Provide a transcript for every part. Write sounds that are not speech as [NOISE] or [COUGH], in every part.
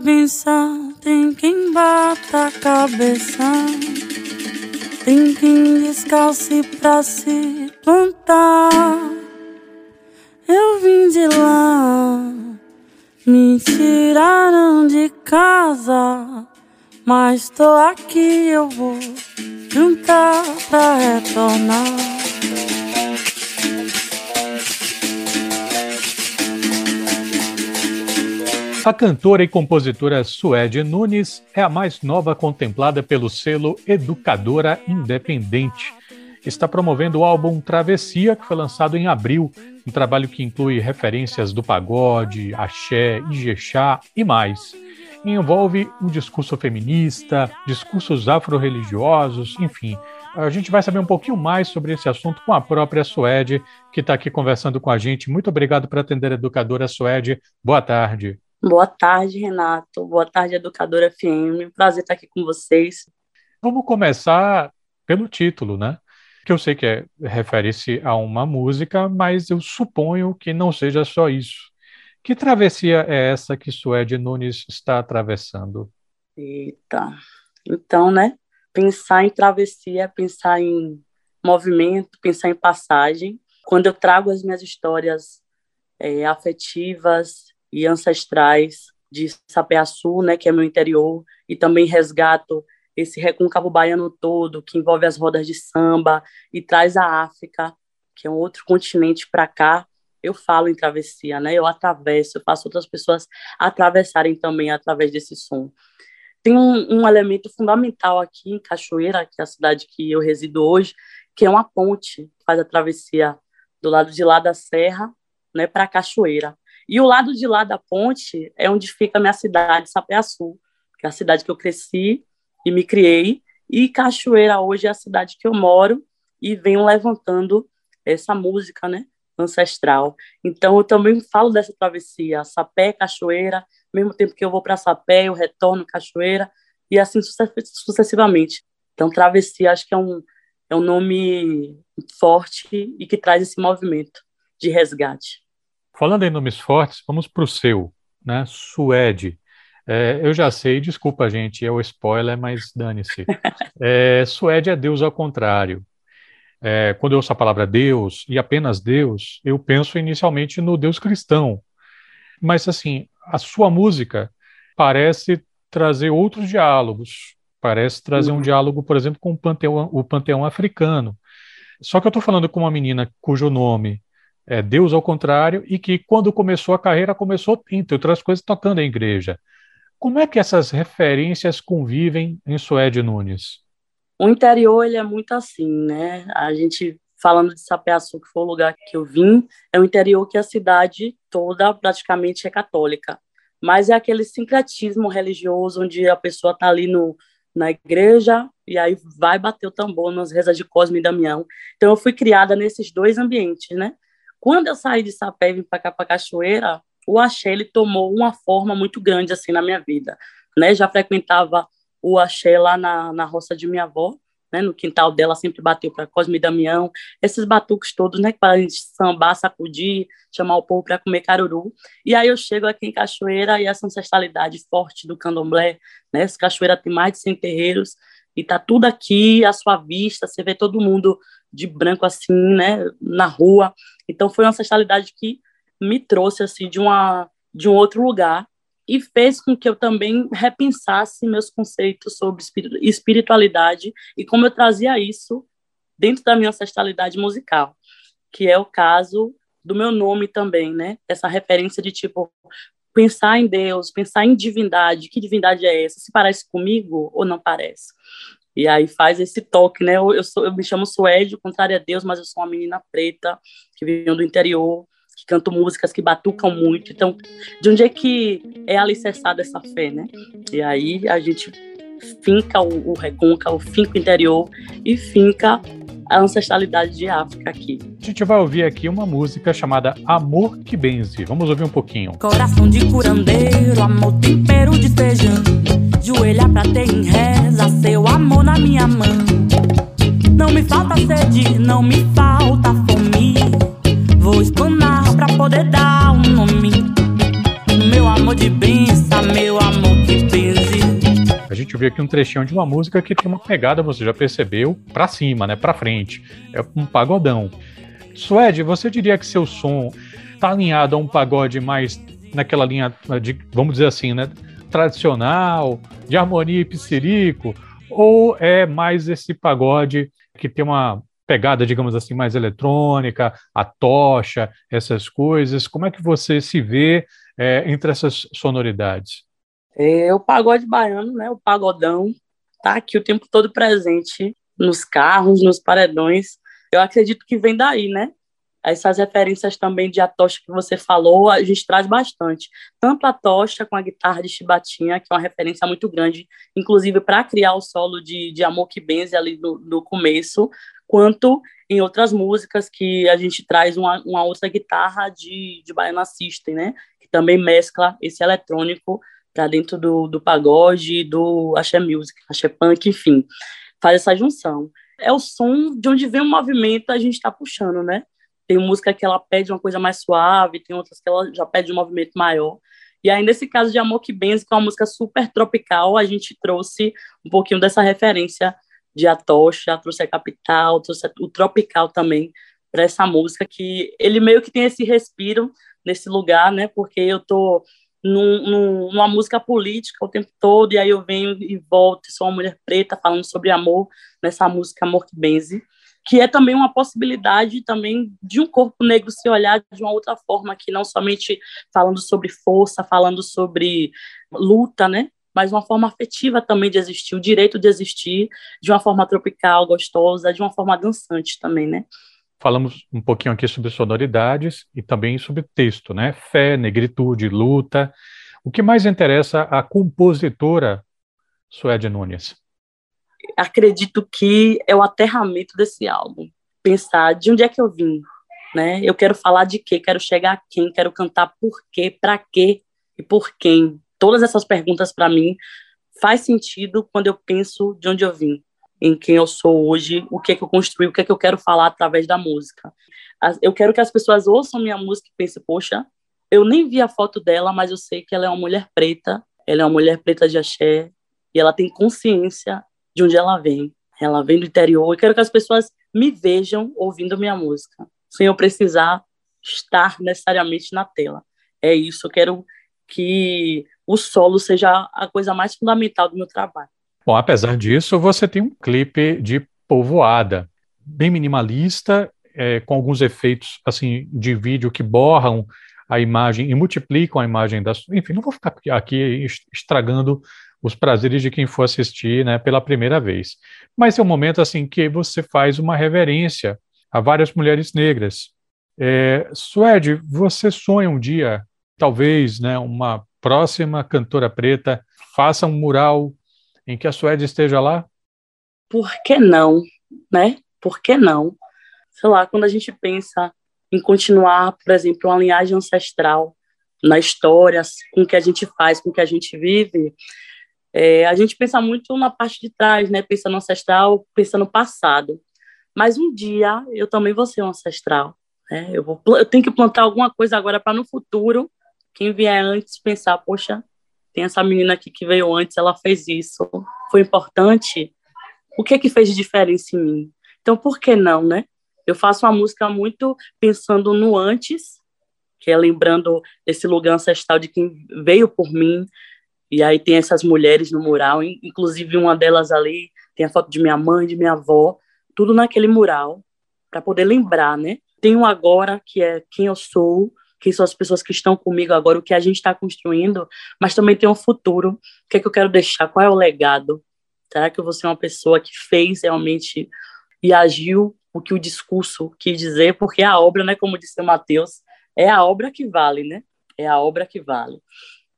pensar, tem quem bata a cabeça. Tem quem descalce pra se plantar. Eu vim de lá, me tiraram de casa. Mas tô aqui, eu vou juntar pra retornar. A cantora e compositora Suede Nunes é a mais nova contemplada pelo selo Educadora Independente. Está promovendo o álbum Travessia, que foi lançado em abril, um trabalho que inclui referências do pagode, axé, ijexá e mais. E envolve um discurso feminista, discursos afro-religiosos, enfim. A gente vai saber um pouquinho mais sobre esse assunto com a própria Suede, que está aqui conversando com a gente. Muito obrigado por atender a educadora Suede. Boa tarde. Boa tarde, Renato. Boa tarde, Educadora FM. Prazer estar aqui com vocês. Vamos começar pelo título, né? Que eu sei que é, refere-se a uma música, mas eu suponho que não seja só isso. Que travessia é essa que Suede Nunes está atravessando? Eita. Então, né? Pensar em travessia pensar em movimento, pensar em passagem. Quando eu trago as minhas histórias é, afetivas, e ancestrais de Sapeaçu, né, que é meu interior, e também resgato esse recôncavo baiano todo, que envolve as rodas de samba, e traz a África, que é um outro continente para cá. Eu falo em travessia, né? Eu atravesso, eu faço outras pessoas atravessarem também através desse som. Tem um, um elemento fundamental aqui em Cachoeira, que é a cidade que eu resido hoje, que é uma ponte que faz a travessia do lado de lá da serra, né, para Cachoeira. E o lado de lá da ponte é onde fica a minha cidade, Sapeaçu, que é a cidade que eu cresci e me criei. E Cachoeira hoje é a cidade que eu moro e venho levantando essa música, né, ancestral. Então eu também falo dessa travessia, Sapé, Cachoeira, mesmo tempo que eu vou para Sapé, eu retorno Cachoeira e assim sucessivamente. Então travessia acho que é um é um nome forte e que traz esse movimento de resgate. Falando em nomes fortes, vamos para o seu, né? Suede. É, eu já sei, desculpa, gente, é o spoiler, mas dane-se. [LAUGHS] É, Suede é Deus ao contrário. É, quando eu ouço a palavra Deus e apenas Deus, eu penso inicialmente no Deus cristão. Mas, assim, a sua música parece trazer outros diálogos. Parece trazer um uhum. diálogo, por exemplo, com o panteão, o panteão africano. Só que eu estou falando com uma menina cujo nome é, Deus ao contrário, e que quando começou a carreira, começou, entre outras coisas, tocando em igreja. Como é que essas referências convivem em Suede Nunes? O interior ele é muito assim, né? A gente falando de Sapeaçu, que foi o lugar que eu vim, é um interior que a cidade toda praticamente é católica. Mas é aquele sincretismo religioso onde a pessoa está ali no, na igreja e aí vai bater o tambor nas rezas de Cosme e Damião. Então eu fui criada nesses dois ambientes, né? Quando eu saí de Sapé e vim para cá, para Cachoeira, o axé ele tomou uma forma muito grande assim na minha vida. Né? Já frequentava o axé lá na, na roça de minha avó, né? no quintal dela sempre bateu para Cosme e Damião, esses batuques todos, né, para a gente sambar, sacudir, chamar o povo para comer caruru. E aí eu chego aqui em Cachoeira e essa ancestralidade forte do candomblé, né? Essa cachoeira tem mais de 100 terreiros e tá tudo aqui à sua vista, você vê todo mundo de branco assim, né, na rua. Então foi uma ancestralidade que me trouxe assim de uma de um outro lugar e fez com que eu também repensasse meus conceitos sobre espiritualidade e como eu trazia isso dentro da minha ancestralidade musical, que é o caso do meu nome também, né? Essa referência de tipo pensar em Deus, pensar em divindade, que divindade é essa? Se parece comigo ou não parece? E aí faz esse toque, né? Eu, eu, sou, eu me chamo Suede, contrário a Deus, mas eu sou uma menina preta, que vem do interior, que canto músicas que batucam muito. Então, de onde é que é alicerçada essa fé, né? E aí a gente finca o, o recôncavo, finca o interior e finca a ancestralidade de África aqui. A gente vai ouvir aqui uma música chamada Amor que Benze. Vamos ouvir um pouquinho. Coração de curandeiro, amor tempero de feijão. Joelha pra ter em reza, seu amor na minha mão. Não me falta sede, não me falta fome. Vou espanar pra poder dar um nome. Meu amor de amor gente viu aqui um trechinho de uma música que tem uma pegada, você já percebeu, para cima, né, para frente. É um pagodão. Suede, você diria que seu som está alinhado a um pagode mais naquela linha de, vamos dizer assim, né, tradicional, de harmonia e psirico, ou é mais esse pagode que tem uma pegada, digamos assim, mais eletrônica, a tocha, essas coisas? Como é que você se vê é, entre essas sonoridades? É, o pagode baiano, né, o pagodão, tá aqui o tempo todo presente nos carros, nos paredões. Eu acredito que vem daí, né? Essas referências também de a tocha que você falou, a gente traz bastante. Tanto a tocha com a guitarra de chibatinha, que é uma referência muito grande, inclusive para criar o solo de, de Amor que Benze ali no, no começo, quanto em outras músicas que a gente traz uma, uma outra guitarra de, de Baiana System, né? Que também mescla esse eletrônico para dentro do, do pagode, do axé music, axé punk, enfim, faz essa junção. É o som de onde vem o movimento, a gente está puxando, né? Tem música que ela pede uma coisa mais suave, tem outras que ela já pede um movimento maior. E aí, nesse caso de Amor que Benze, que é uma música super tropical, a gente trouxe um pouquinho dessa referência de Atocha, trouxe a Capital, trouxe o Tropical também para essa música, que ele meio que tem esse respiro nesse lugar, né? Porque eu tô num, num, numa música política o tempo todo, e aí eu venho e volto, sou uma mulher preta falando sobre amor, nessa música Amor que Benze, que é também uma possibilidade também de um corpo negro se olhar de uma outra forma, que não somente falando sobre força, falando sobre luta, né? Mas uma forma afetiva também de existir, o direito de existir de uma forma tropical, gostosa, de uma forma dançante também, né? Falamos um pouquinho aqui sobre sonoridades e também sobre texto, né? Fé, negritude, luta. O que mais interessa a compositora Suede Nunes? Acredito que é o aterramento desse álbum. Pensar de onde é que eu vim, né? Eu quero falar de quê? Quero chegar a quem? Quero cantar por quê? Para quê? E por quem? Todas essas perguntas para mim faz sentido quando eu penso de onde eu vim em quem eu sou hoje, o que é que eu construí, o que é que eu quero falar através da música. Eu quero que as pessoas ouçam minha música e pensem, poxa, eu nem vi a foto dela, mas eu sei que ela é uma mulher preta, ela é uma mulher preta de axé, e ela tem consciência de onde ela vem. Ela vem do interior. Eu quero que as pessoas me vejam ouvindo minha música, sem eu precisar estar necessariamente na tela. É isso, eu quero que o solo seja a coisa mais fundamental do meu trabalho. Bom, apesar disso, você tem um clipe de povoada, bem minimalista, é, com alguns efeitos assim de vídeo que borram a imagem e multiplicam a imagem das. Enfim, não vou ficar aqui estragando os prazeres de quem for assistir né, pela primeira vez. Mas é um momento assim que você faz uma reverência a várias mulheres negras. É, Suede, você sonha um dia, talvez, né, uma próxima cantora preta faça um mural em que a Suécia esteja lá? Por que não, né? Por que não? Sei lá, quando a gente pensa em continuar, por exemplo, uma linhagem ancestral na história, com o que a gente faz, com o que a gente vive, é, a gente pensa muito na parte de trás, né? Pensa no ancestral, pensa no passado. Mas um dia eu também vou ser um ancestral. Né? Eu, vou, eu tenho que plantar alguma coisa agora para no futuro, quem vier antes pensar, poxa, tem essa menina aqui que veio antes, ela fez isso, foi importante. O que é que fez de diferença em mim? Então, por que não, né? Eu faço uma música muito pensando no antes, que é lembrando esse lugar ancestral de quem veio por mim. E aí tem essas mulheres no mural, inclusive uma delas ali tem a foto de minha mãe, de minha avó, tudo naquele mural, para poder lembrar, né? Tem um agora, que é quem eu sou, quem são as pessoas que estão comigo agora, o que a gente está construindo, mas também tem um futuro. O que é que eu quero deixar? Qual é o legado? Será que eu vou ser uma pessoa que fez realmente e agiu o que o discurso quis dizer? Porque a obra, né, como disse o Mateus, é a obra que vale, né? É a obra que vale.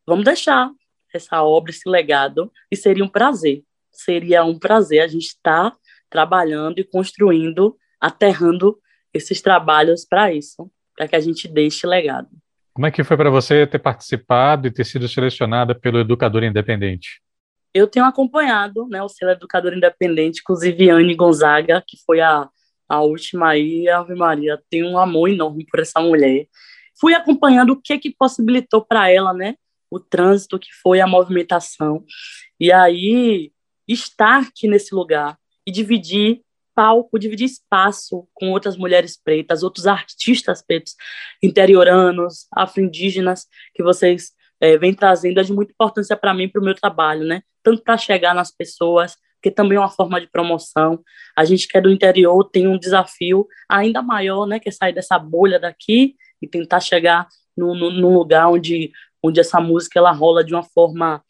Vamos deixar essa obra, esse legado, e seria um prazer. Seria um prazer a gente estar tá trabalhando e construindo, aterrando esses trabalhos para isso para que a gente deixe legado. Como é que foi para você ter participado e ter sido selecionada pelo Educador Independente? Eu tenho acompanhado né, o selo Educador Independente, inclusive Anne Gonzaga, que foi a, a última aí, Ave Maria, tenho um amor enorme por essa mulher. Fui acompanhando o que que possibilitou para ela, né, o trânsito que foi a movimentação. E aí, estar aqui nesse lugar e dividir palco, dividir espaço com outras mulheres pretas, outros artistas pretos, interioranos, afro-indígenas, que vocês é, vêm trazendo é de muita importância para mim, para o meu trabalho, né? Tanto para chegar nas pessoas, que também é uma forma de promoção. A gente que é do interior tem um desafio ainda maior, né? Que é sair dessa bolha daqui e tentar chegar num, lugar onde, onde essa música ela rola de uma forma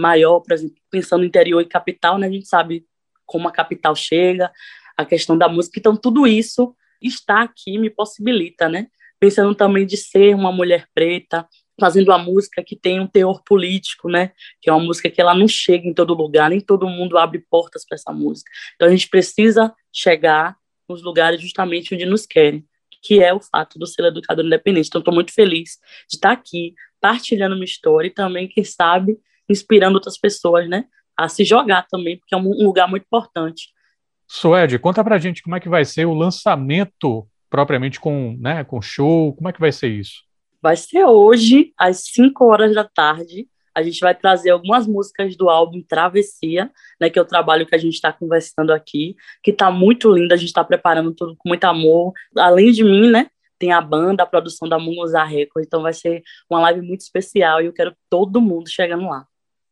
maior, por exemplo, pensando interior e capital, né? A gente sabe como a capital chega, a questão da música. Então, tudo isso está aqui me possibilita, né? Pensando também de ser uma mulher preta, fazendo uma música que tem um teor político, né? Que é uma música que ela não chega em todo lugar, nem todo mundo abre portas para essa música. Então a gente precisa chegar nos lugares justamente onde nos querem, que é o fato do ser educador independente. Então estou muito feliz de estar aqui partilhando minha história e também, quem sabe, inspirando outras pessoas, né? A se jogar também, porque é um lugar muito importante. Suede, conta pra gente como é que vai ser o lançamento propriamente com, né, com show, como é que vai ser isso? vai ser hoje, às 5 horas da tarde. A gente vai trazer algumas músicas do álbum Travessia, né, que é o trabalho que a gente está conversando aqui, que está muito lindo, a gente está preparando tudo com muito amor. Além de mim, né, tem a banda, a produção da Munguza Record, então vai ser uma live muito especial e eu quero todo mundo chegando lá.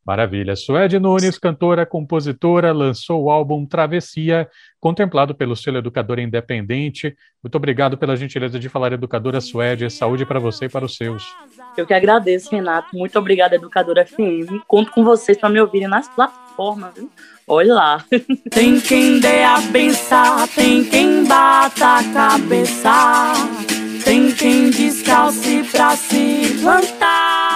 Maravilha. Suede Nunes, cantora, compositora, lançou o álbum Travessia, contemplado pelo selo Educadora Independente. Muito obrigado pela gentileza de falar, Educadora Suede. Saúde para você e para os seus. Eu que agradeço, Renato. Muito obrigada, Educadora FM. Conto com vocês para me ouvirem nas plataformas. Viu? Olha lá. [LAUGHS] Tem quem dê a benção, tem quem bata a cabeça, tem quem descalce pra se plantar.